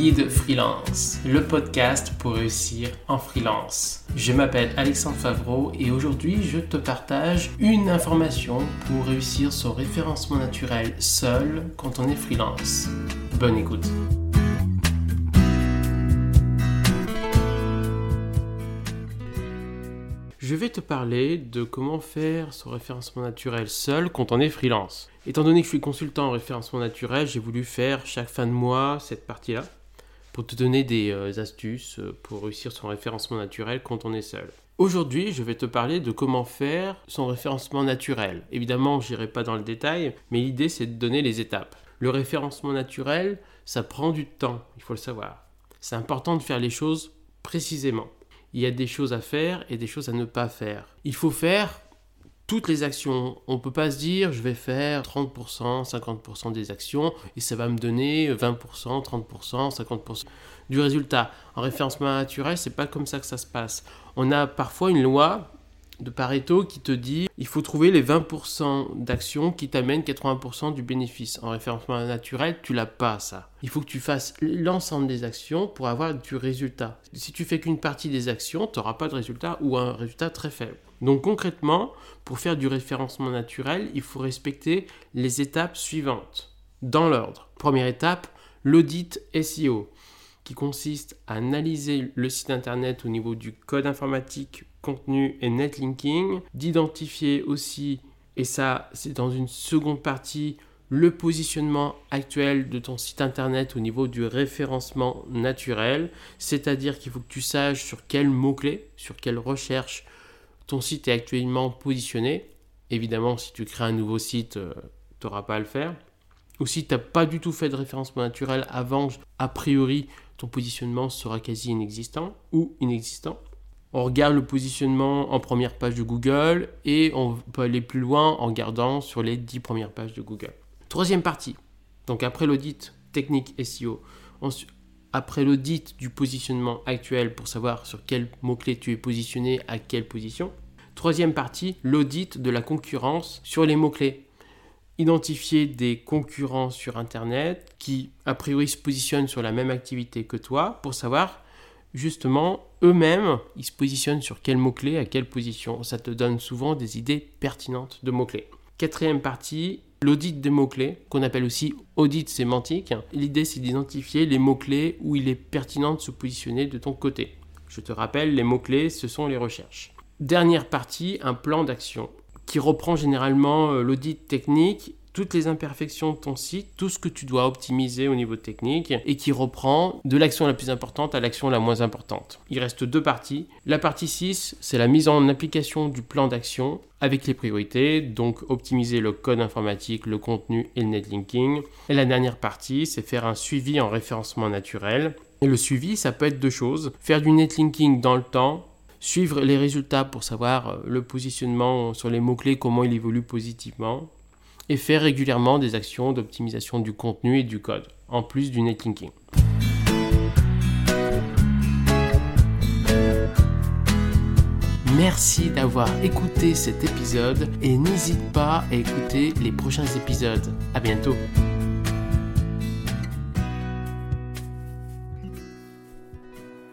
Guide Freelance, le podcast pour réussir en freelance. Je m'appelle Alexandre Favreau et aujourd'hui je te partage une information pour réussir son référencement naturel seul quand on est freelance. Bonne écoute. Je vais te parler de comment faire son référencement naturel seul quand on est freelance. Étant donné que je suis consultant en référencement naturel, j'ai voulu faire chaque fin de mois cette partie-là pour te donner des euh, astuces euh, pour réussir son référencement naturel quand on est seul. Aujourd'hui, je vais te parler de comment faire son référencement naturel. Évidemment, je n'irai pas dans le détail, mais l'idée c'est de donner les étapes. Le référencement naturel, ça prend du temps, il faut le savoir. C'est important de faire les choses précisément il y a des choses à faire et des choses à ne pas faire. Il faut faire toutes les actions. On ne peut pas se dire je vais faire 30%, 50% des actions et ça va me donner 20%, 30%, 50% du résultat. En référencement naturel, c'est pas comme ça que ça se passe. On a parfois une loi de Pareto qui te dit il faut trouver les 20% d'actions qui t'amènent 80% du bénéfice. En référencement naturel, tu l'as pas ça. Il faut que tu fasses l'ensemble des actions pour avoir du résultat. Si tu fais qu'une partie des actions, tu n'auras pas de résultat ou un résultat très faible. Donc concrètement, pour faire du référencement naturel, il faut respecter les étapes suivantes. Dans l'ordre. Première étape, l'audit SEO qui consiste à analyser le site internet au niveau du code informatique contenu et netlinking, d'identifier aussi, et ça c'est dans une seconde partie, le positionnement actuel de ton site internet au niveau du référencement naturel, c'est-à-dire qu'il faut que tu saches sur quels mots-clés, sur quelle recherche ton site est actuellement positionné. Évidemment, si tu crées un nouveau site, euh, tu n'auras pas à le faire. Ou si tu n'as pas du tout fait de référencement naturel avant, a priori, ton positionnement sera quasi inexistant ou inexistant on regarde le positionnement en première page de Google et on peut aller plus loin en regardant sur les 10 premières pages de Google. Troisième partie, donc après l'audit technique SEO, après l'audit du positionnement actuel pour savoir sur quel mot-clé tu es positionné, à quelle position. Troisième partie, l'audit de la concurrence sur les mots-clés. Identifier des concurrents sur Internet qui, a priori, se positionnent sur la même activité que toi pour savoir justement, eux-mêmes, ils se positionnent sur quel mot-clé, à quelle position. Ça te donne souvent des idées pertinentes de mots-clés. Quatrième partie, l'audit des mots-clés, qu'on appelle aussi audit sémantique. L'idée, c'est d'identifier les mots-clés où il est pertinent de se positionner de ton côté. Je te rappelle, les mots-clés, ce sont les recherches. Dernière partie, un plan d'action qui reprend généralement euh, l'audit technique toutes les imperfections de ton site, tout ce que tu dois optimiser au niveau technique et qui reprend de l'action la plus importante à l'action la moins importante. Il reste deux parties. La partie 6, c'est la mise en application du plan d'action avec les priorités, donc optimiser le code informatique, le contenu et le netlinking. Et la dernière partie, c'est faire un suivi en référencement naturel. Et le suivi, ça peut être deux choses. Faire du netlinking dans le temps, suivre les résultats pour savoir le positionnement sur les mots-clés, comment il évolue positivement, et faire régulièrement des actions d'optimisation du contenu et du code, en plus du netlinking. Merci d'avoir écouté cet épisode et n'hésite pas à écouter les prochains épisodes. À bientôt.